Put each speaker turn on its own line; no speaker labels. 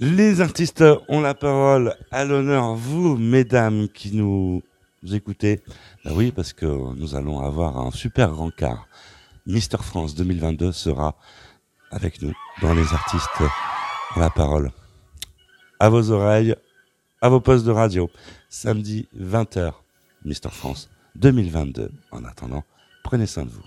Les artistes ont la parole. À l'honneur, vous, mesdames, qui nous écoutez. Ben oui, parce que nous allons avoir un super rencard. Mister France 2022 sera avec nous dans les artistes ont la parole. À vos oreilles, à vos postes de radio. Samedi 20h, Mister France 2022. En attendant, prenez soin de vous.